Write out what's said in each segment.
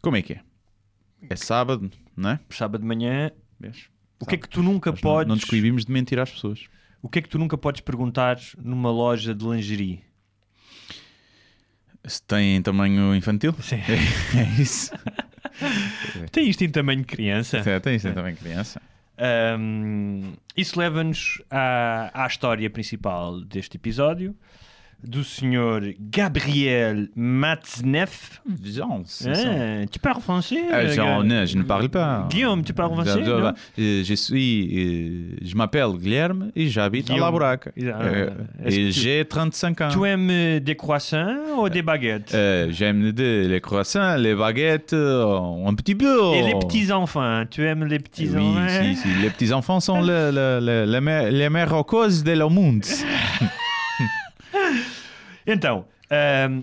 Como é que é? É sábado, não é? Sábado de manhã, Vês? o que é que tu nunca Nós podes. Não nos coibimos de mentir às pessoas. O que é que tu nunca podes perguntar numa loja de lingerie? Se tem em tamanho infantil? Sim. É isso. Tem isto em tamanho de criança? É, tem isso em tamanho criança. Ahm, isso leva-nos à, à história principal deste episódio do senhor Gabriel Matzneff. Jean. Ah, tu parles français? Jean, non, je ne parle pas. Guillaume, tu parles français? Je, non? je- je suis, euh, je m'appelle Guilherme et j'habite à La Euh, et j'ai 35 ans. Tu aimes des croissants ou des baguettes? Euh, J'aime les croissants, les baguettes, euh, un petit peu. Et les petits-enfants? Tu aimes les Oui, petits-enfants? si, si. Les petits enfants sont le- le- le- les les causes de le monde. Então,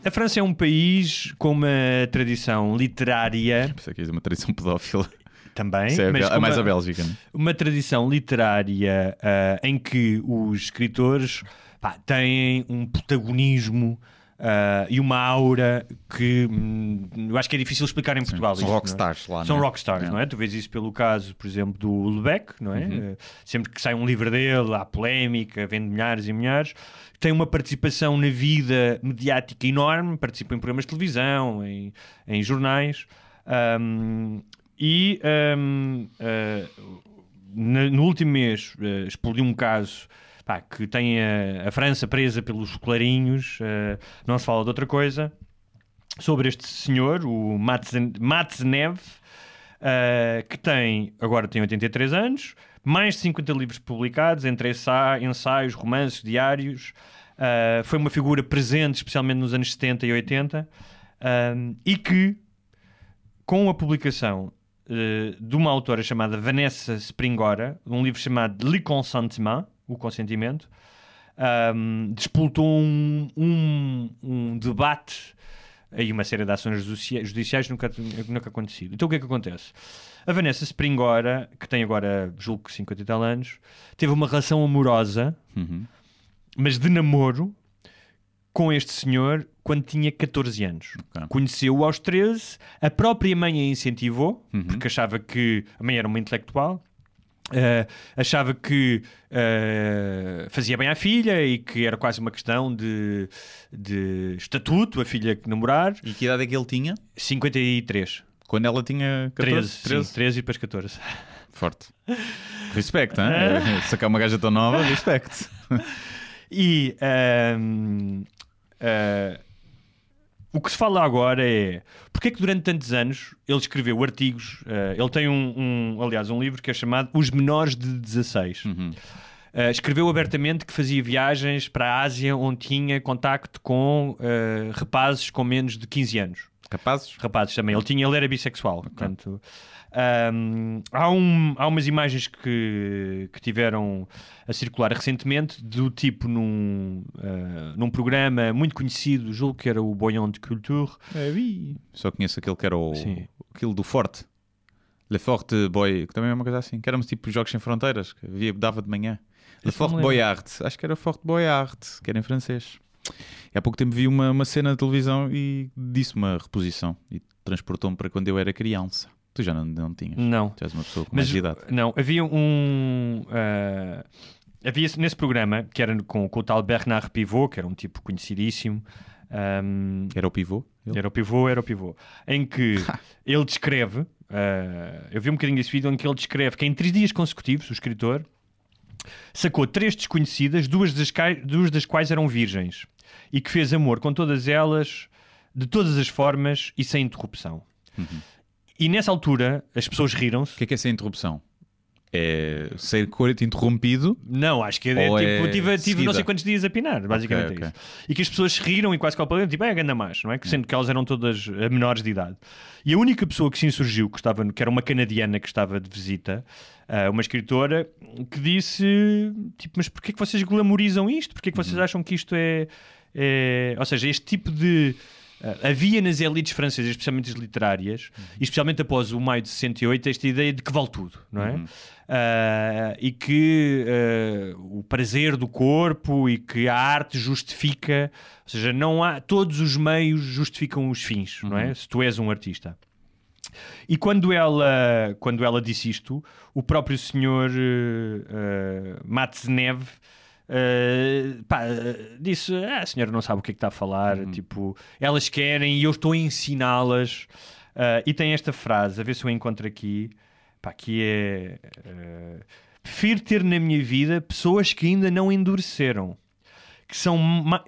a França é um país com uma tradição literária Isso aqui é uma tradição pedófila. também, Isso é, a mas com é mais uma, a Bélgica. né? uma tradição literária ah, em que os escritores pá, têm um protagonismo ah, e uma aura que hum, eu acho que é difícil explicar em Portugal. São isto, não é? rockstars lá. São né? rockstars, É. não é? Tu vês isso pelo caso, por exemplo, do Lebec, não é? Uhum. Eh, Sempre que sai um livro dele, há polémica, vende milhares e milhares. Tem uma participação na vida mediática enorme, participa em programas de televisão, em, em jornais. Ahm, e ahm, ah, na- no último mês eh, explodiu um caso pá, que tem a, a França presa pelos clarinhos, eh, não se fala de outra coisa sobre este senhor, o Matzen- Matznev, uh, que tem, agora tem 83 anos, mais de 50 livros publicados, entre ensa- ensaios, romances, diários. Uh, foi uma figura presente, especialmente nos anos 70 e 80, um, e que, com a publicação uh, de uma autora chamada Vanessa Springora, um livro chamado Le Consentement, O Consentimento, um, despoltou um, um, um debate e uma série de ações judicia- judiciais nunca, nunca acontecido. Então o que é que acontece? A Vanessa Springora, que tem agora, julgo que 50 e tal anos, teve uma relação amorosa, Uhum. mas de namoro, com este senhor quando tinha 14 anos. Ok. Conheceu-o aos 13, a própria mãe a incentivou, Uhum. porque achava que a mãe era uma intelectual. Eh, achava que eh, fazia bem à filha e que era quase uma questão de, de estatuto, a filha que namorar. E que idade é que ele tinha? 53. Quando ela tinha 13, 14? 13? Sim, 13 e depois 14. Forte. Respect, hein? É, Sacar uma gaja tão nova, respect. E ahm, ah, o que se fala agora é porque é que durante tantos anos ele escreveu artigos. ah, ele tem um, um, aliás, um livro que é chamado Os Menores de 16. Uhum. Uh, escreveu abertamente que fazia viagens para a Ásia onde tinha contacto com uh, rapazes com menos de 15 anos. Capazes? Rapazes também. Ele, tinha, ele era bissexual. Portanto, um, há, um, há umas imagens que, que tiveram a circular recentemente do tipo num, uh, num programa muito conhecido, julgo que era o Boyon de Culture. É, vi. Só conheço aquele que era o. Sim. Aquele do Forte. Le Forte Boy, que também é uma coisa assim. Que éramos tipo Jogos Sem Fronteiras, que havia, dava de manhã. Le Forte. Boyard. Acho que era Forte Boyard, que era em francês. E há pouco tempo vi uma, uma cena de televisão e disse uma reposição. E transportou-me para quando eu era criança. Tu já não, não tinhas. Não. Tu és uma pessoa com Mas mais de idade. não, havia um. ah, havia nesse programa que era com, com o tal Bernard Pivot, que era um tipo conhecidíssimo. ahm, Era o pivô? Ele? era o pivô, era o pivô. Em que ele descreve. ah, eu vi um bocadinho desse vídeo em que ele descreve que em três dias consecutivos, o escritor sacou três desconhecidas, duas das, duas das quais eram virgens, e que fez amor com todas elas, de todas as formas e sem interrupção. E nessa altura as pessoas riram-se. O que é que é essa interrupção? É ser interrompido? Não, acho que é, Ou tipo, é tive, tive não sei quantos dias a pinar, basicamente Ok, é ok. isso. E que as pessoas se riram e quase que ao palito, tipo, é a ganda mais, não é? Que Sendo que elas eram todas eh, menores de idade. E a única pessoa que se insurgiu, que, estava, que era uma canadiana que estava de visita, ah, uma escritora, que disse, tipo, mas porquê que vocês glamorizam isto? Porquê que Uhum. vocês acham que isto é... é... Ou seja, este tipo de... ah, havia nas elites francesas, especialmente as literárias, e especialmente após o maio de 68, esta ideia de que vale tudo, não é? Ah, e que ah, o prazer do corpo e que a arte justifica, ou seja, não há todos os meios justificam os fins, não é? Se tu és um artista. E quando ela, quando ela disse isto, o próprio senhor uh, uh, Matznev uh, pá, disse: ah, a senhora não sabe o que é que está a falar. Uhum. Tipo, elas querem e eu estou a ensiná-las. Uh, e tem esta frase, a ver se eu encontro aqui, pá, que é: uh, Prefiro ter na minha vida pessoas que ainda não endureceram que são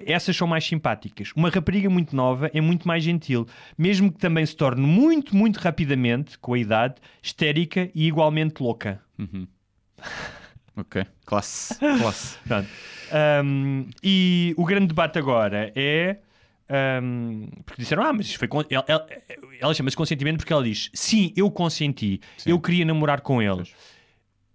essas são mais simpáticas. Uma rapariga muito nova é muito mais gentil, mesmo que também se torne muito, muito rapidamente, com a idade, histérica e igualmente louca. Uhum. ok, classe. classe. um, e o grande debate agora é. Um, porque disseram, ah, mas foi. Con... Ela, ela, ela chama-se consentimento porque ela diz: sim, eu consenti, sim. eu queria namorar com ele. Pois.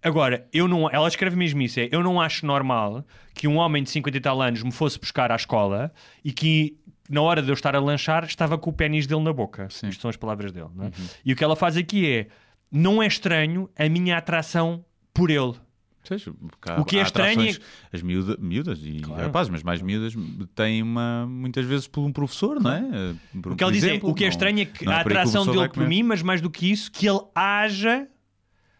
Agora, eu não, ela escreve mesmo isso: é, eu não acho normal que um homem de 50 e tal anos me fosse buscar à escola e que na hora de eu estar a lanchar estava com o pênis dele na boca. Sim. Isto são as palavras dele. É? Uhum. E o que ela faz aqui é: não é estranho a minha atração por ele. Seja, o que é estranho é... As miúda, miúdas e claro. rapazes, mas mais miúdas têm uma, muitas vezes por um professor, não é? Por, o que ela diz é, o que é estranho é que a é atração dele por mim, mas mais do que isso, que ele haja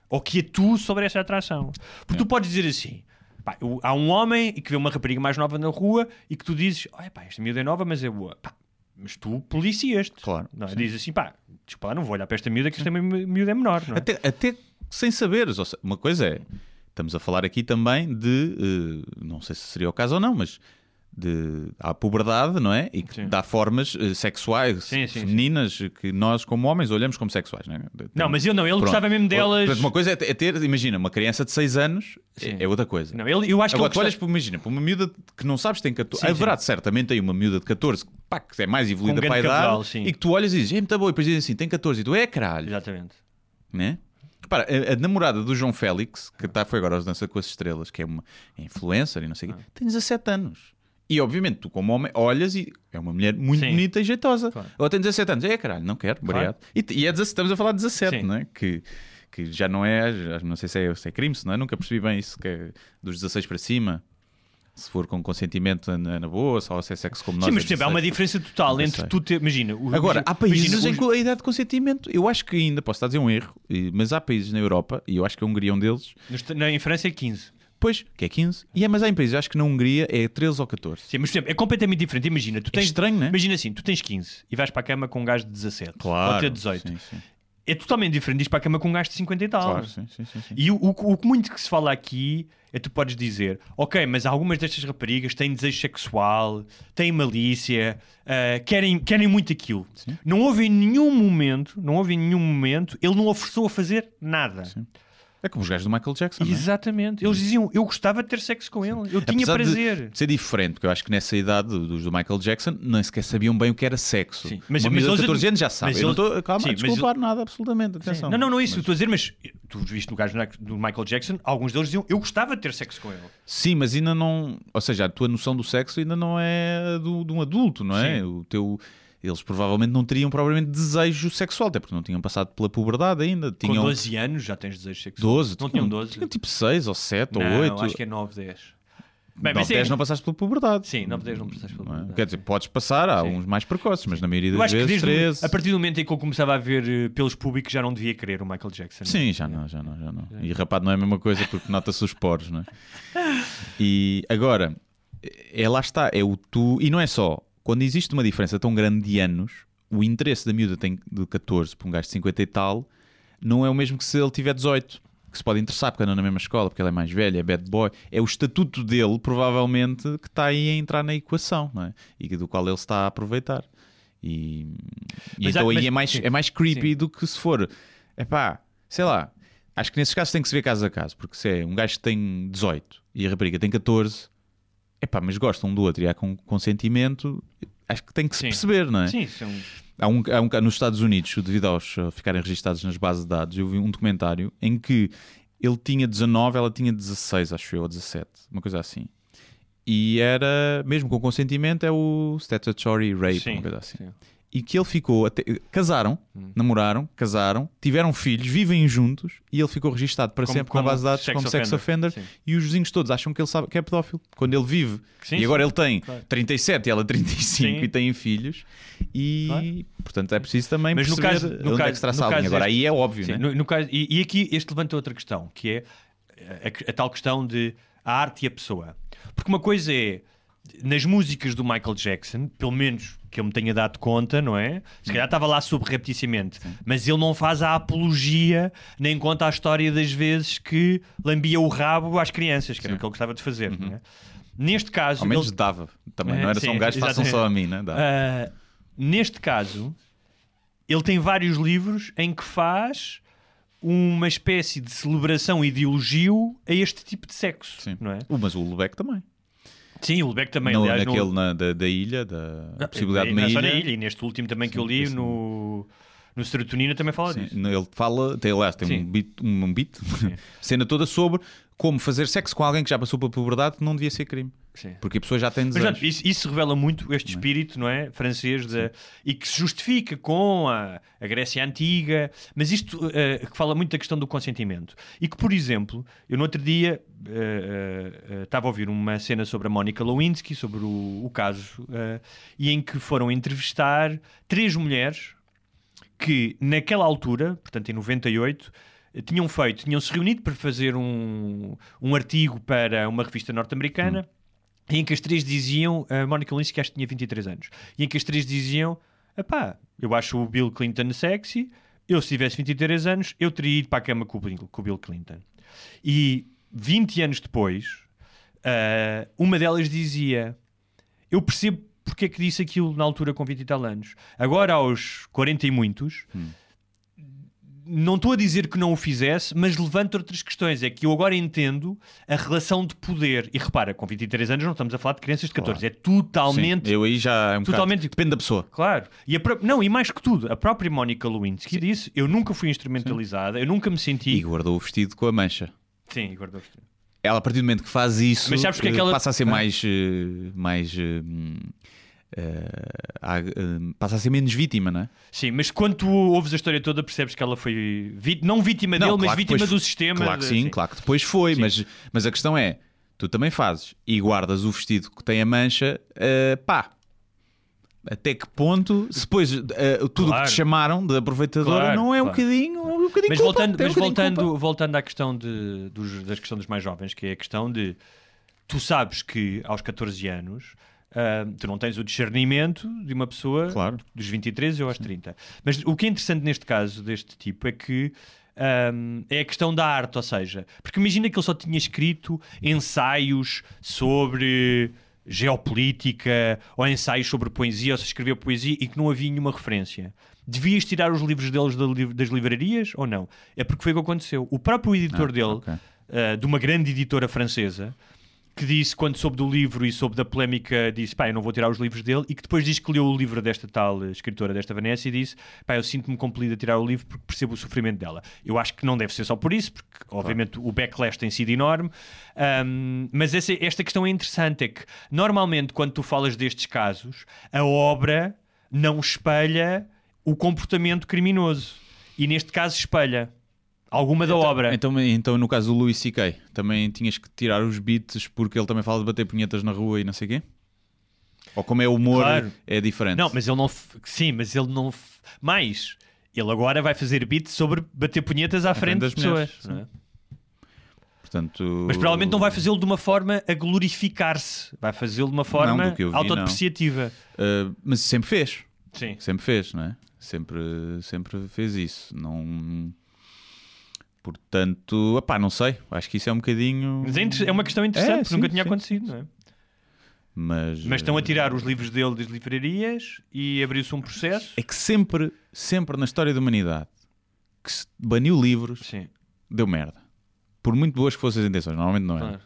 ou que atue sobre essa atração. Porque é. tu podes dizer assim: pá, há um homem e que vê uma rapariga mais nova na rua e que tu dizes: oh, pá, esta miúda é nova, mas é boa. Pá, mas tu policias-te. Claro. Não, é? dizes assim: pá, desculpa, não vou olhar para esta miúda que esta miúda é menor. É? Até, até sem saberes. Uma coisa é. Estamos a falar aqui também de. Uh, não sei se seria o caso ou não, mas de, à puberdade, não é? E que sim. dá formas uh, sexuais sim, sim, femininas que nós, como homens, olhamos como sexuais, não é? Não, mas eu não, ele Pronto. gostava mesmo delas. Uma coisa é ter, imagina, uma criança de 6 anos é, é, outra coisa. Não, ele, eu acho Agora, que tu olhas para, imagina, para uma miúda que não sabes tem 14. Haverá certamente aí uma miúda de 14 pá, que é mais evoluída um para a idade e que tu olhas e dizes, é muito boa, e depois dizem assim, tem 14 e tu é caralho. Exatamente. Né? Repara, a, a, namorada do João Félix, que tá, foi agora aos Dança com as Estrelas, que é uma influencer e não sei o ah. quê, tem 17 anos. E obviamente, tu como homem olhas e é uma mulher muito Sim. bonita e jeitosa. Claro. Ela tem 17 anos. É caralho, não quero, obrigado. Claro. E, e é 17, estamos a falar de 17, Sim. não é? Que, que já não é, não sei se é, se é crime, se não é, nunca percebi bem isso, que é dos 16 para cima. Se for com consentimento é na boa, só se é sexo como nós. Sim, mas é há uma diferença total entre tu ter. Imagina. O, Agora, há países imagina, em que a idade de consentimento, eu acho que ainda, posso estar a dizer um erro, mas há países na Europa, e eu acho que a Hungria é um deles. Na, em França é 15. Pois, que é 15. E é, mas há em países, acho que na Hungria é 13 ou 14. Sim, mas exemplo, é completamente diferente. Imagina, tu é tens. É estranho, né? Imagina assim, tu tens 15 e vais para a cama com um gajo de 17. Claro. Ou até 18. Sim, sim. É totalmente diferente de ir para a cama com um gajo de 50 e tal. Claro, sim, sim, sim, E o, o, o muito que se fala aqui é tu podes dizer, ok, mas algumas destas raparigas têm desejo sexual, têm malícia, uh, querem, querem muito aquilo. Sim. Não houve em nenhum momento, não houve em nenhum momento, ele não ofereceu a fazer nada. Sim. É como os gajos do Michael Jackson. É? Exatamente. É? Eles diziam, eu gostava de ter sexo com ele, eu tinha Apesar prazer. De ser diferente, porque eu acho que nessa idade dos do Michael Jackson nem sequer sabiam bem o que era sexo. Sim. Mas, Uma mas de 14 anos já sabe. Mas eu não estou calma, sim, a desculpar nada, absolutamente. Atenção. Não, não, não é isso. Mas... Estou a dizer, mas tu viste no caso do Michael Jackson, alguns deles diziam, eu gostava de ter sexo com ele. Sim, mas ainda não. Ou seja, a tua noção do sexo ainda não é do, de um adulto, não é? Sim. O teu eles provavelmente não teriam provavelmente desejo sexual, até porque não tinham passado pela puberdade ainda. Tinham... Com 12 anos já tens desejo sexual? 12? Não tinham 12? Tinham tipo 6 ou 7 não, ou 8. acho que é 9, 10. Bem, 9, 10 é... não passaste pela puberdade. Sim, 9, 10 não passaste pela é? puberdade. Quer dizer, podes passar, há Sim. uns mais precoces, mas na maioria das vezes, que 13... A partir do momento em que eu começava a ver uh, pelos públicos, já não devia querer o Michael Jackson. Sim, já não, já não, já não. E rapado não é a mesma coisa porque nota-se os poros, não é? E agora, é lá está, é o tu... E não é só, quando existe uma diferença tão grande de anos, o interesse da miúda tem de 14 para um gajo de 50 e tal, não é o mesmo que se ele tiver 18. Que se pode interessar porque anda na mesma escola, porque ele é mais velho, é bad boy. É o estatuto dele, provavelmente, que está aí a entrar na equação, não é? E do qual ele está a aproveitar. E, e então aí é, mais, é mais creepy sim. do que se for. É pá, sei lá. Acho que nesses casos tem que se ver caso a caso, porque se é um gajo que tem 18 e a rapariga tem 14, é pá, mas gostam um do outro e há com consentimento, acho que tem que se Sim. perceber, não é? Sim, são... há, um, há um, nos Estados Unidos, devido aos ficarem registados nas bases de dados, eu vi um documentário em que ele tinha 19, ela tinha 16, acho eu, ou 17, uma coisa assim. E era, mesmo com consentimento, é o statutory rape, sim, uma coisa assim. Sim. E que ele ficou até. Casaram, Hum. namoraram, casaram, tiveram filhos, vivem juntos e ele ficou registado para Como- sempre como na base de dados sex como sex offender. Sim. E os vizinhos todos acham que ele sabe que é pedófilo quando ele vive. Sim, e agora ele tem Claro. 37 e ela 35 Sim. e têm filhos. E Claro. portanto é preciso também Mas no caso- no onde é caso- que se traça a linha. caso Agora deste- aí é óbvio, né? no- no caso- e, e aqui este levanta outra questão, que é a, a tal questão de a arte e a pessoa. Porque uma coisa é, nas músicas do Michael Jackson, pelo menos que eu me tenha dado conta, não é? Se calhar estava lá subrepticiamente, mas ele não faz a apologia, nem conta a história das vezes que lambia o rabo às crianças, que era o que ele gostava de fazer, não é? Neste caso, Ao menos ele- dava. Também É, não era só sim, um gajo, façam exatamente. só a mim, né? Ah, neste caso, ele tem vários livros em que faz uma espécie de celebração e de elogio a este tipo de sexo, Sim. não é? Uh, Mas o Lubeck também. Sim, o Lubeck também, No- aliás, naquele no... na- da, da ilha, da Ah, possibilidade de não uma é ilha. ilha, e neste último também que eu li, no, no Serotonina, também fala Sim, disso. ele fala, tem, aliás, tem Sim. um beat, um, beat cena toda sobre como fazer sexo com alguém que já passou pela puberdade não devia ser crime. Sim. Porque a pessoa já tem Mas, desejos. portanto, isso, isso revela muito este espírito não é? francês da- e que se justifica com a, a Grécia Antiga, mas isto eh, que fala muito da questão do consentimento. E que, por exemplo, eu no outro dia eh, eh, estava a ouvir uma cena sobre a Mónica Lewinsky, sobre o, o caso, e em que foram entrevistar três mulheres que naquela altura, portanto em 98, eh, tinham feito, tinham se reunido para fazer um, um artigo para uma revista norte-americana em que as três diziam, a Mónica Lewinsky acho que tinha 23 anos, e em que as três diziam, epá, eu acho o Bill Clinton sexy, eu se tivesse 23 anos, eu teria ido para a cama com o Bill, com o Bill Clinton. E 20 anos depois, ah, uma delas dizia, eu percebo porque é que disse aquilo na altura com 20 e tal anos. Agora aos 40 e muitos, não estou a dizer que não o fizesse, mas levanto outras questões. É que eu agora entendo a relação de poder. E repara, com 23 anos não estamos a falar de crianças de 14, é totalmente. Sim, eu aí já é um Totalmente- bocado, depende da pessoa. Claro. E a pró- Não, e mais que tudo, a própria Mónica Lewinsky disse: Eu nunca fui instrumentalizada, eu nunca me E senti. guardou o vestido com a mancha. Sim, e guardou Ela, a partir do momento que faz isso, Mas sabes porque é que eh, ela- passa a ser mais. eh, mais eh, passa a ser menos vítima, não é? Sim, mas quando tu ouves a história toda, percebes que ela foi vi- não vítima dele, mas claro que vítima depois- do sistema. Claro que sim, claro que depois foi, mas, mas a questão é: tu também fazes e guardas o vestido que tem a mancha, eh, pá. Até que ponto, se depois eh, tudo o Claro. que te chamaram de aproveitadora Claro, não é um bocadinho, é um bocadinho Mas culpa, voltando, tem um mas bocadinho culpa. voltando, voltando à questão de, dos, das questão dos mais jovens, que é a questão de tu sabes que aos 14 anos ah, tu não tens o discernimento de uma pessoa Claro. dos 23 ou aos 30. Mas o que é interessante neste caso deste tipo é que ahm, é a questão da arte, ou seja, porque imagina que ele só tinha escrito ensaios sobre geopolítica ou ensaios sobre poesia, ou se escreveu poesia e que não havia nenhuma referência. Devias tirar os livros deles das livrarias ou não? É porque foi o que aconteceu. O próprio editor Ah, dele, ok. ah, de uma grande editora francesa, que disse, quando soube do livro e soube da polémica, disse, pá, eu não vou tirar os livros dele, e que depois diz que leu o livro desta tal eh, escritora, desta Vanessa, e disse, pá, eu sinto-me compelido a tirar o livro porque percebo o sofrimento dela. Eu acho que não deve ser só por isso, porque obviamente o backlash tem sido enorme, Ahm, mas essa- esta questão é interessante, é que normalmente quando tu falas destes casos, a obra não espelha o comportamento criminoso. E neste caso espelha alguma da obra. Então, então, no caso do Louis C.K., também tinhas que tirar os beats porque ele também fala de bater punhetas na rua e não sei o quê? Ou como é humor, Claro. é diferente? Não, mas ele não. Sim, mas ele não. Mais, ele agora vai fazer beat sobre bater punhetas à, frente, frente das pessoas. mulheres, não é? Portanto, Mas provavelmente não vai fazê-lo de uma forma a glorificar-se. Vai fazê-lo de uma forma eu vi, autodepreciativa. Uh, mas sempre fez. Sim. Sempre fez, não é? Sempre, sempre fez isso. Não... Portanto, epá, não sei. Acho que isso é um bocadinho. Mas é, é uma questão interessante, É, porque sim, nunca tinha sim, acontecido, não é? Mas, Mas estão a uh, tirar os livros dele das livrarias e abriu-se um processo. É que sempre, sempre na história da humanidade que se baniu livros, Sim, deu merda. Por muito boas que fossem as intenções, normalmente não é. claro.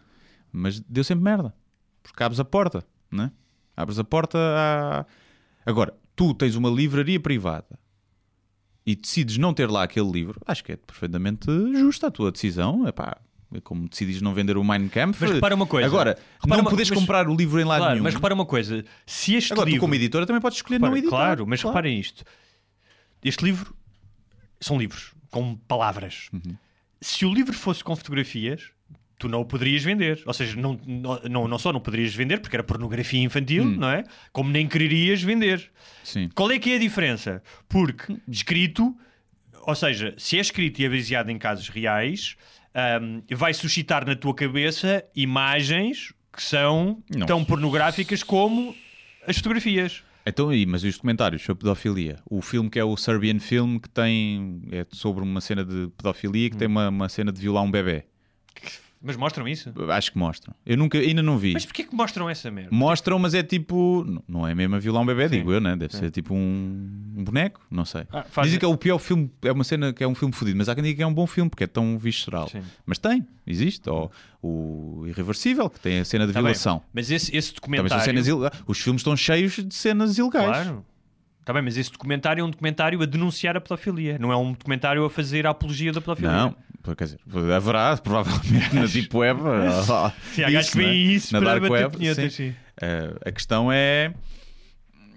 Mas deu sempre merda. Porque abres a porta, não é? Abres a porta a. Agora, tu tens uma livraria privada e decides não ter lá aquele livro, acho que é perfeitamente justa a tua decisão. É como decidis não vender o Mein Kampf. Mas repara uma coisa. Agora, Repara não uma- podes mas- comprar o livro em lado Claro, nenhum. mas repara uma coisa: se este Agora, tu livro. como editora também podes escolher Repara, não editar. Claro, mas Claro. reparem isto. Este livro são livros com palavras. Uhum. Se o livro fosse com fotografias, tu não o poderias vender. Ou seja, não, não, não, só não poderias vender, porque era pornografia infantil, Hum. não é? Como nem quererias vender. Sim. Qual é que é a diferença? Porque escrito, ou seja, se é escrito e é baseado em casos reais, ahm, vai suscitar na tua cabeça imagens que são Não. tão pornográficas como as fotografias. Então, e, mas e os documentários sobre pedofilia? O filme que é o Serbian Film, que tem. é sobre uma cena de pedofilia, que Hum. tem uma, uma cena de violar um bebê. Mas mostram isso? Acho que mostram. Eu nunca, ainda não vi. Mas porquê que mostram essa merda? Mostram, mas é tipo. Não é mesmo a violar um bebê, Sim. digo eu, né? Deve ser tipo um, um boneco, não sei. Ah, faz- Dizem que é o pior filme, é uma cena que é um filme fodido, mas há quem diga que é um bom filme porque é tão visceral. Sim. Mas tem, existe. Ou o Irreversível, que tem a cena de Tá bem, violação. Mas esse, esse Também são documentário. cenas ilegais. Os filmes estão cheios de cenas ilegais. Claro. Está bem, mas esse documentário é um documentário a denunciar a pedofilia. Não é um documentário a fazer a apologia da pedofilia. Não, quer dizer, haverá provavelmente na Deep Web. Sim, há gajos que veem né? isso na para Dark Web. sim. sim. Eh, a questão é.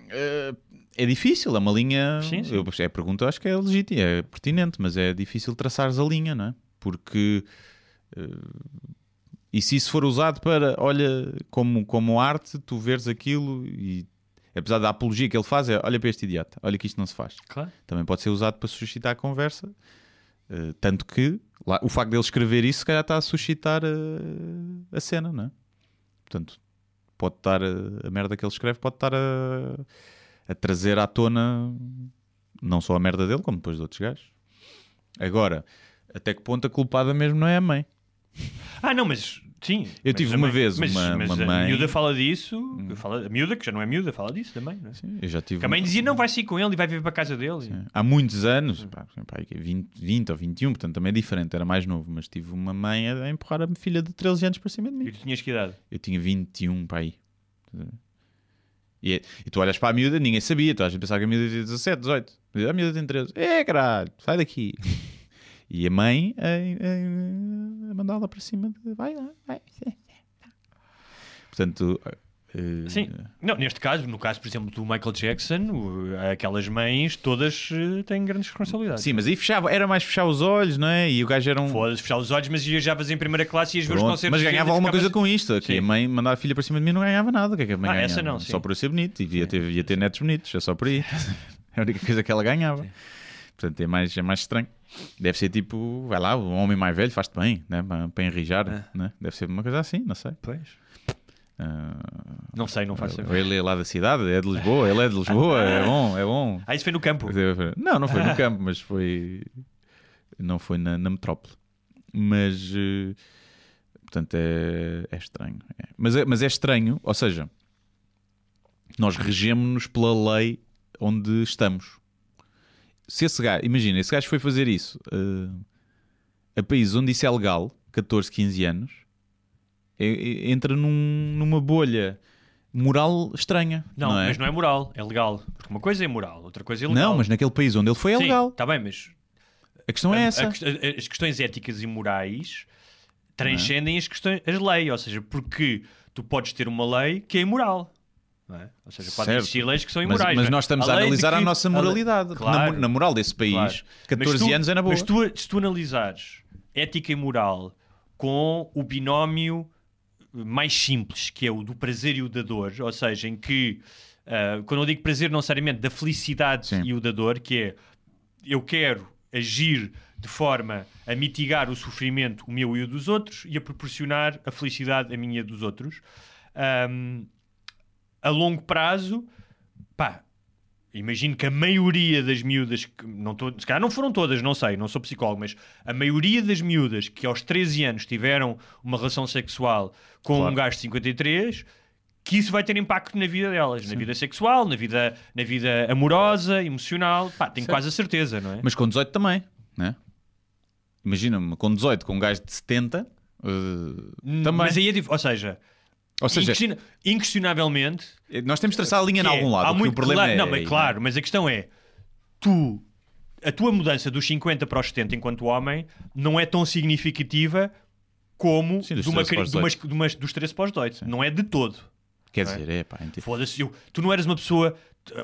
eh, é difícil, é uma linha. Sim, sim. Eu, a pergunta acho que é legítima, é pertinente, mas é difícil traçares a linha, não é? Porque. eh, e se isso for usado para, olha, como, como arte, tu veres aquilo e. Apesar da apologia que ele faz, é olha para este idiota, olha que isto não se faz. Claro. Também pode ser usado para suscitar a conversa. eh, tanto que lá, o facto dele escrever isso, se calhar está a suscitar eh, a cena, não é? Portanto, pode estar a, a merda que ele escreve, pode estar a, a trazer à tona não só a merda dele, como depois de outros gajos. Agora, até que ponto a culpada mesmo não é a mãe? Ah, não, mas sim. Eu tive a uma vez mas, uma- mas uma a mãe- Hum. miúda fala disso. Fala, a miúda, que já não é miúda, fala disso também. Não é? Sim, eu já tive Que a mãe dizia: não, vai sair com ele e vai vir para a casa dele. Há muitos anos, pá, pá, aí que é 20, 20 ou 21, portanto também é diferente, era mais novo, mas tive uma mãe a empurrar a filha de 13 anos para cima de mim. E tu tinhas que idade? Eu tinha 21 para aí. E, é- e tu olhas para a miúda, ninguém sabia. Tu vezes pensava que a miúda tinha 17, 18. A miúda tem 13. É, caralho, sai daqui. E a mãe a, a- a mandá-la para cima de vai, vai, vai. Portanto, eh, Sim. Não, neste caso, no caso, por exemplo, do Michael Jackson, o- aquelas mães todas eh, têm grandes responsabilidades. Sim, mas aí fechava, era mais fechar os olhos, não é? E o gajo era um. Foda-se, fechar os olhos, mas viajavas em primeira classe e ias ver os concertos. mas ganhava alguma coisa com isto. Que Sim. a mãe mandar a filha para cima de mim não ganhava nada. O que é que a mãe Ah, ganhava? essa não, sim. Só por eu ser bonito. E ia ter, ia ter netos bonitos, é só por aí. é a única coisa que ela ganhava. Portanto, é mais, é mais estranho. Deve ser tipo, vai lá, um homem mais velho faz-te bem, né? para, enrijar. É. Né? Deve ser uma coisa assim, não sei. Pois. Ah, Não sei, não faço ideia. ele é lá da cidade, é de Lisboa, ele é de Lisboa, é bom, é bom. Ah, isso foi no campo. Não, não foi no campo, mas foi. Não foi na, na metrópole. Mas. eh, Portanto, é, é estranho. É. Mas, é, mas é estranho, ou seja, nós regemos-nos pela lei onde estamos. Se esse gajo, imagina, esse gajo foi fazer isso eh, a países onde isso é legal, 14, 15 anos, é- é- entra num- numa bolha moral estranha. Não, Não, é? mas não é moral, é legal. Porque uma coisa é moral, outra coisa é legal. Não, mas naquele país onde ele foi é Sim, legal. Está bem, mas A questão é a- essa. a a- as questões éticas e morais transcendem as questões, as leis, ou seja, porque tu podes ter uma lei que é imoral. É? Ou seja, existir leis que são Mas, imorais. mas não é? nós estamos a, de analisar a que- nossa a lei- moralidade. Claro. Na, na moral desse país, Claro. 14 Mas tu- anos é na boa. Mas tu, se tu analisares ética e moral com o binómio mais simples, que é o do prazer e o da dor, ou seja, em que, ah, quando eu digo prazer, não necessariamente da felicidade Sim. e o da dor, que é eu quero agir de forma a mitigar o sofrimento, o meu e o dos outros, e a proporcionar a felicidade, a minha e a dos outros. Ahm, a longo prazo, pá, imagino que a maioria das miúdas, que não tô, se calhar não foram todas, não sei, não sou psicólogo, mas a maioria das miúdas que aos 13 anos tiveram uma relação sexual com Claro. um gajo de 53, que isso vai ter impacto na vida delas, na vida sexual, na vida, na vida amorosa, emocional, pá, tenho Certo. quase a certeza, não é? Mas com 18 também, né? Imagina-me, com 18, com um gajo de 70, eh, também. Mas aí é ou seja, Ou seja, inquestion- inquestionavelmente nós temos de traçar a linha em é, algum lado. há muito o problema claro, é. não, mas claro, mas a questão é tu a tua mudança dos 50 para os 70 enquanto homem não é tão significativa como Sim, dos de uma, 13 cri- para os de umas- de umas- dos 13 para os 18. Não é de todo. Quer é? dizer, é pá, enti- Foda-se, tu não eras uma pessoa.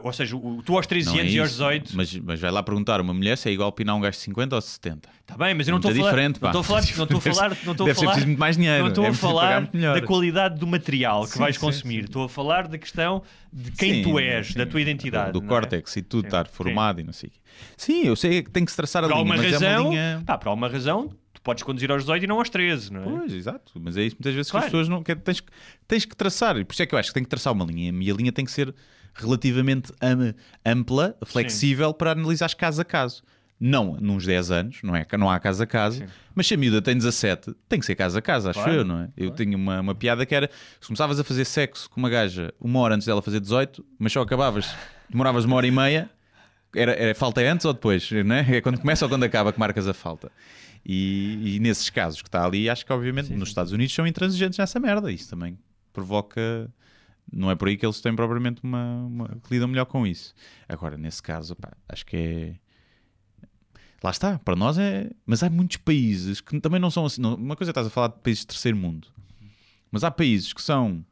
Ou seja, o- tu aos 13 não é anos e aos isso. 18. Mas, mas vai lá perguntar a uma mulher se é igual pinar um gajo de 50 ou 70. Está bem, mas eu não estou a falar. diferente, não estou a falar. Não estou a falar. Não estou a Deve ser falar. muito mais dinheiro. Não estou é a falar da qualidade do material que Sim, vais sim, consumir. sim. Estou a falar da questão de quem tu és, da tua identidade. Do, do é? córtex e tudo Sim, estar formado e não sei o quê. Sim, eu sei que tem que se traçar a Por linha, alguma mas é uma linha... Pá, por alguma razão, tu podes conduzir aos 18 e não aos 13, não é? Pois, exato. Mas é isso muitas vezes Claro. que as pessoas não... Que tens, que- tens que traçar. E por isso é que eu acho que tem que traçar uma linha. E a linha tem que ser relativamente am- ampla, flexível, para analisares caso a caso. Não nos 10 anos, não, é, não há caso a caso, Sim. mas se a miúda tem 17, tem que ser caso a caso, acho Claro, eu, não é? Eu tinha uma, uma piada que era: se começavas a fazer sexo com uma gaja uma hora antes dela fazer 18, mas só acabavas, demoravas uma hora e meia, era, era falta é antes ou depois, não é? É quando começa ou quando acaba que marcas a falta. E, e nesses casos que está ali, acho que obviamente nos Estados Unidos são intransigentes nessa merda. Isso também provoca. Não é por aí que eles têm propriamente uma, uma que lidam melhor com isso. Agora, nesse caso, pá, acho que é. Lá está, para nós é. Mas há muitos países que também não são assim. não- Uma coisa é estás a falar de países de terceiro mundo, mas há países que são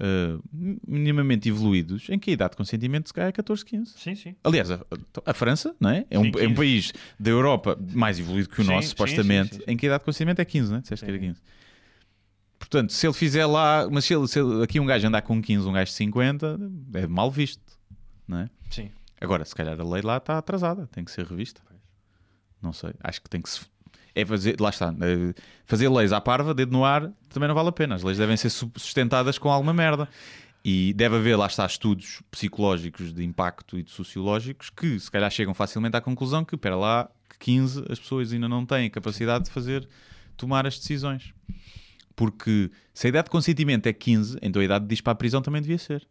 ah, minimamente evoluídos em que a idade de consentimento se calhar é 14, 15. Sim, sim. Aliás, a, a França não é? É, um, Sim, é um 15. país da Europa mais evoluído que o Sim, nosso, sim, supostamente, em que a idade de consentimento é 15, não é? Disseste que era 15. Portanto, se ele fizer lá, mas se, ele, se ele- aqui um gajo andar com 15, um gajo de 50, é mal visto, não é? Sim. Agora, se calhar a lei lá está atrasada, tem que ser revista. Não sei, acho que tem que se. É fazer, lá está, eh, fazer leis à parva, dedo no ar, também não vale a pena. As leis devem ser su- sustentadas com alguma merda. E deve haver, lá está, estudos psicológicos de impacto e de sociológicos que se calhar chegam facilmente à conclusão que, espera lá, que 15 as pessoas ainda não têm capacidade de fazer, tomar as decisões. Porque se a idade de consentimento é 15, então a idade de ir para a prisão também devia ser.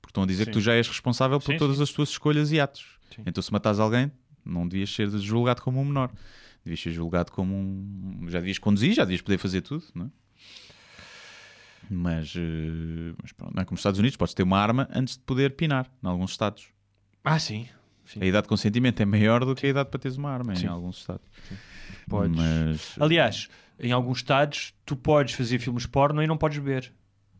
Porque estão a dizer Sim. que tu já és responsável por Sim, todas sim. as tuas escolhas e atos. Sim. Então se matas alguém, não devias ser julgado como um menor. Devias ser julgado como um. Já devias conduzir, já devias poder fazer tudo, não é? Mas, eh, mas pronto, não é como nos Estados Unidos, podes ter uma arma antes de poder pinar, em alguns estados. Ah, sim. Sim. A idade de consentimento é maior do que a idade para teres uma arma, Sim. em alguns estados. Podes. Mas. Aliás, em alguns estados, tu podes fazer filmes porno e não podes beber.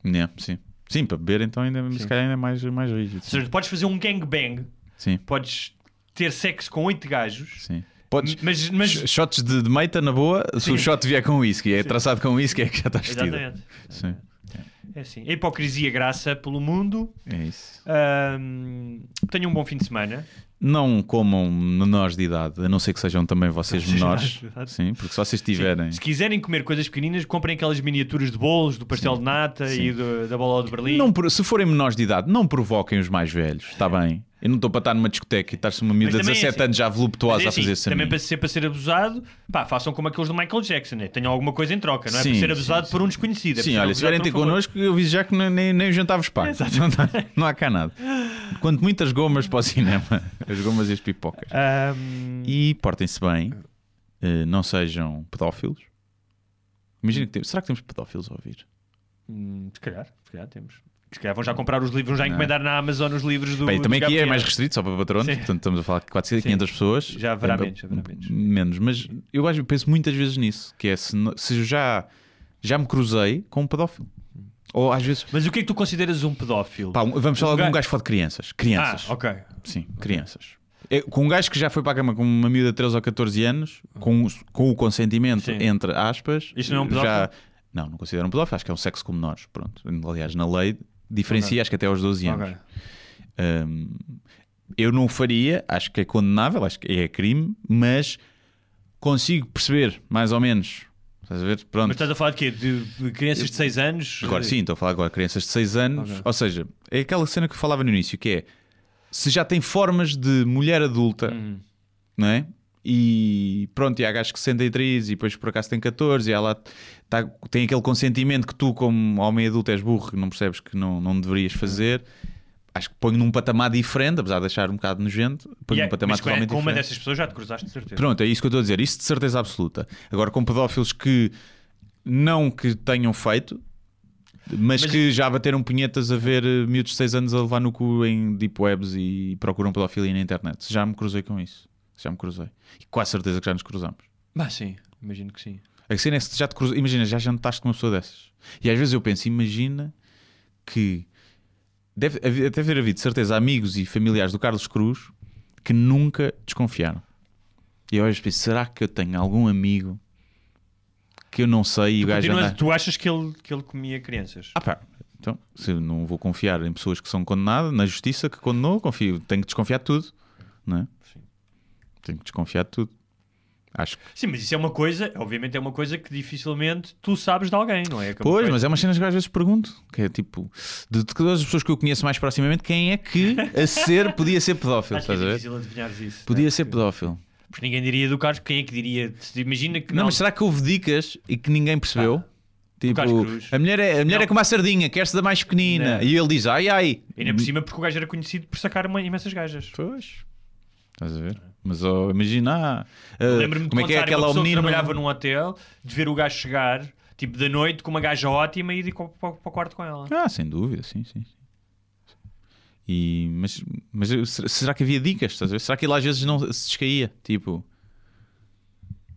É, sim. Sim, para beber então ainda, Sim. se calhar ainda é mais, mais rígido. Ou seja, tu podes fazer um gangbang, Sim, podes ter sexo com oito gajos, sim. Podes, mas, mas Sh- Shots de, de meita na boa, se o Sim. shot vier com whisky, é Sim. traçado com whisky, é que já está vestido. Exatamente. Sim, É assim. A hipocrisia graça pelo mundo. é isso. Ahm, tenham um bom fim de semana. Não comam menores de idade, a não ser que sejam também vocês menores. Sim, porque se vocês tiverem. Se quiserem comer coisas pequeninas, comprem aquelas miniaturas de bolos, do pastel de nata Sim. e do- da bola de Berlim. Não, se forem menores de idade, não provoquem os mais velhos, está bem? Eu não estou para estar numa discoteca e estar-se uma miúda de também é 17 assim. anos já voluptuosa é a assim, fazer isso a também para ser para ser abusado, pá, façam como aqueles do Michael Jackson, né? tenham alguma coisa em troca, não é Sim, para ser sim, abusado sim. por um desconhecido. é Sim, olha, se vierem ter um connosco, eu aviso já que nem, nem, nem o jantar vos pago. Não, não há cá nada. Quanto muitas gomas para o cinema, as gomas e as pipocas. Ahm, E portem-se bem, eh, não sejam pedófilos. Imagina que temos. Será que temos pedófilos a ouvir? hum, se calhar, se calhar temos. Se calhar vão já comprar os livros, vão já encomendar na Amazon os livros do. Bem, também aqui é mais restrito, só para patronos, Sim. portanto estamos a falar de 400, Sim. 500 pessoas. Já haverá É, menos, haverá menos. Menos, mas eu acho, penso muitas vezes nisso, que é se, se eu já, já me cruzei com um pedófilo. Ou às vezes, Mas o que é que tu consideras um pedófilo? pá, um- vamos falar Um de um gajo- gajo que fala de crianças. ah, Crianças. ok. Sim, crianças. É, com um gajo que já foi para a cama com uma miúda de 13 ou 14 anos, com, o- com o consentimento, Sim. entre aspas. Isto não é um já, pedófilo? Não, não considero um pedófilo, acho que é um sexo com menores. Pronto. Aliás, na lei diferencia, acho que até aos 12 anos. Ok. Hum, eu não faria, acho que é condenável, acho que é crime, mas consigo perceber, mais ou menos. Estás a ver? Pronto. Mas estás a falar de quê? De, crianças de 6 anos? Agora sim, estou a falar agora de crianças de 6 anos. Ok. Ou seja, é aquela cena que eu falava no início, que é se já tem formas de mulher adulta, Hum. não é? E pronto, e há gajos que se sentem atriz e depois por acaso tem 14 e ela tá, tem aquele consentimento que tu, como homem adulto, és burro e não percebes que não, não deverias fazer. Acho que ponho num patamar diferente, apesar de deixar um bocado nojento, ponho E é- num patamar mas com, totalmente com uma diferente. dessas pessoas já te cruzaste de certeza. Pronto, é isso que eu estou a dizer. Isso de certeza absoluta. Agora, com pedófilos que não que tenham feito, mas, Mas- que já bateram punhetas a ver eh, miúdos de 6 anos a levar no cu em deep webs e procuram pedofilia na internet. Já me cruzei com isso. Já me cruzei. E quase certeza que já nos cruzamos. Ah, sim, imagino que sim. A cena é se já te cruzou. Imagina, já jantaste com uma pessoa dessas. E às vezes eu penso, imagina que deve, ter havido, de certeza, amigos e familiares do Carlos Cruz que nunca desconfiaram. E eu vezes penso, será que eu tenho algum amigo que eu não sei e o Tu, gajo anda... tu achas que ele, que ele comia crianças? Ah pá, então, se eu não vou confiar em pessoas que são condenadas, na justiça que condenou, confio. Tenho que desconfiar de tudo, não é? Sim. Tenho que desconfiar de tudo. Acho que... Sim, mas isso é uma coisa, obviamente é uma coisa que dificilmente tu sabes de alguém, não é? Como Pois, mas é umas cenas que às vezes pergunto, que é tipo, de todas as pessoas que eu conheço mais proximamente, quem é que a ser podia ser pedófilo, Acho que estás é ver? difícil adivinhares isso. Podia é? ser pedófilo. Porque ninguém diria do Carlos, quem é que diria? Imagina que Não, não. mas será que houve dicas e que ninguém percebeu? tipo, Carlos Cruz. a mulher, é, a mulher Não. é como a sardinha, quer-se da mais pequenina. Não. E ele diz, ai ai. Ainda por cima porque o gajo era conhecido por sacar uma, imensas gajas. Pois. Estás a ver? Mas oh, imagina, ah, ah, Lembro-me como é que é aquela pessoa que menina. trabalhava num hotel, de ver o gajo chegar, tipo da noite, com uma gaja ótima e ir para, para, para o quarto com ela. Ah, sem dúvida, sim, sim. E, mas, mas será- que havia dicas? Será que ele às vezes não se descaía? Tipo,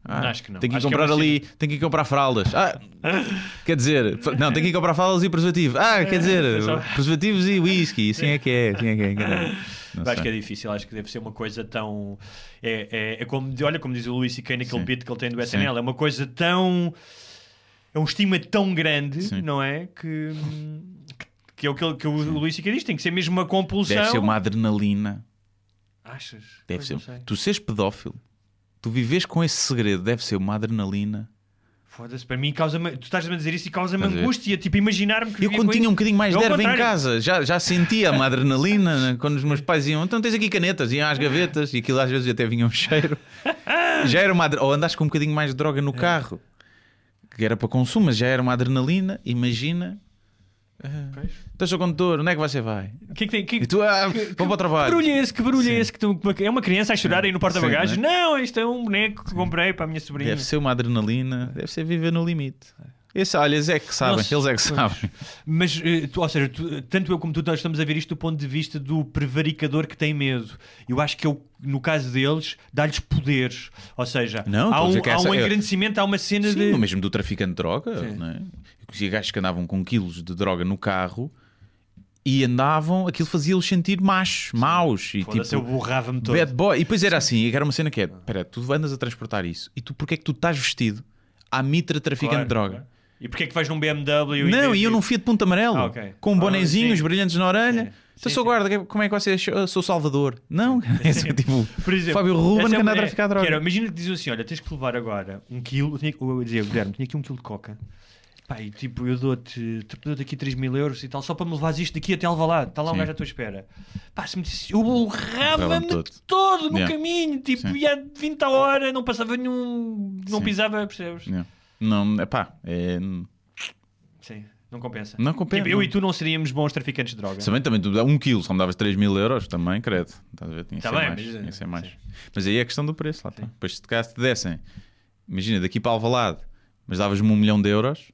ah, Acho que não. Tem que ir Acho que é comprar uma ali, tem que ir comprar fraldas. Ah, quer dizer, não, tem que ir comprar fraldas e preservativo. Ah, quer dizer, É, só- preservativos e whisky. Assim é que é, assim é que é. acho sei. que é difícil, acho que deve ser uma coisa tão. É, é, é como, olha, como diz o Luís C.K. naquele Sim. beat que ele tem do Sim. SNL, é uma coisa tão. É um estigma tão grande, Sim. não é? Que, que é o que, ele- que o Luís C.K. diz, tem que ser mesmo uma compulsão. Deve ser uma adrenalina. Achas? Deve Pois ser. Tu seres pedófilo, tu vives com esse segredo, deve ser uma adrenalina. Foda-se, para mim causa-me. Tu estás-me a dizer isso e causa-me Estás a angústia, tipo, imaginar-me que. Eu quando com tinha um bocadinho mais de erva em casa, já, já sentia uma adrenalina né? quando os meus pais iam, então tens aqui canetas, iam às gavetas e aquilo às vezes até vinha um cheiro. Já era uma ou andaste com um bocadinho mais de droga É. no carro, que era para consumo, mas já era uma adrenalina. Imagina, Pois. então sou condutor, onde é que você vai? O que é que tem? Que, E tu, ah, vou para o Que trabalho. barulho é esse? Que barulho é esse? Que tu- é uma criança a chorar aí no porta-bagagens? Sim, Não, isto é um boneco que comprei para a minha sobrinha. Deve ser uma adrenalina, deve ser viver no limite. Esse, olha, eles é que sabem, Nossa, eles é que sabem. Mas, eh, tu- ou seja, tu- tanto eu como tu nós estamos a ver isto do ponto de vista do prevaricador que tem medo. Eu acho que eu, no caso deles, dá-lhes poderes. Ou seja, Não, há um, há essa um é- engrandecimento, há uma cena Sim, de. mesmo do traficante de droga, Sim. é? Conhecia gajos que andavam com quilos de droga no carro e andavam, aquilo fazia-los sentir machos, maus e Foda-se, eu tipo borrava-me todo. bad boy. E depois era assim, era uma cena que é: espera, tu andas a transportar isso e tu porque é que tu estás vestido à mitra traficante Claro, de droga? claro. E porquê é que vais num BMW Não, vez e eu num Fiat Ponto Amarelo, Ah, ok. com um Ah, bonezinho, sim. os brilhantes na orelha. Sim. Então Sim, sou guarda, que- como é que você é? Sou Salvador. Não, é tipo Por exemplo, Fábio Ruben que é anda a traficar que droga. era, imagina que diziam assim: olha, tens que levar agora um quilo. Eu, tinha, eu dizia, Guilherme, tinha aqui um quilo de coca. Pá, e tipo, eu dou-te tipo, dou-te aqui 3 mil euros e tal, só para me levares isto daqui até Alvalade. Está lá um gajo à tua espera. Pá, se me disse, eu borrava-me todo. todo no Yeah. caminho. Tipo, Sim. ia de 20 a hora, não passava nenhum. Não Sim. pisava, percebes? Não, não é pá, é, Sim, não compensa. não compensa. Tipo, eu e tu não seríamos bons traficantes de droga. Também, também, tu dá um quilo, só me davas 3 mil euros, também, credo. Estás a ver? Tinha Tá bem, mais. mas, tinha sim. mais. Mas aí é a questão do preço, lá. Sim. Depois se te dessem, imagina, daqui para Alvalade, mas davas-me um milhão de euros,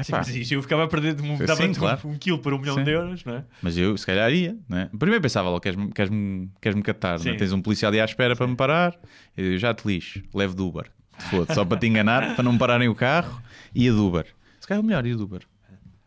Sim, epá, mas isso eu ficava a perder de um, Sim, claro. um quilo por um milhão Sim. de euros, não é? mas eu se calhar ia, né? Primeiro pensava logo, queres-me queres -me, queres -me catar, né? Sim. tens um policial ali à espera para me parar, eu já te lixo, levo de Uber, foda, só para te enganar, para não pararem o carro, ia de Uber. Se calhar é o melhor, ia de Uber.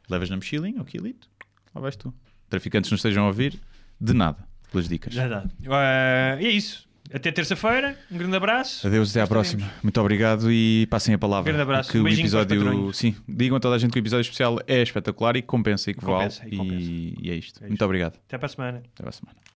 Levas na mochilinha, o quilito, lá vais tu. Traficantes não estejam a ouvir, de nada, pelas dicas. Dá. Ah, e é isso. Até terça-feira. Um grande abraço. Adeus, até à próxima. Muito obrigado e passem a palavra. Grande abraço. Que Um o para episódio, sim, digam a toda a gente que o episódio especial é espetacular e que compensa e que Compensa, vale. e compensa. E, e é isto. É Muito isto. obrigado. Até para a semana. Até a semana.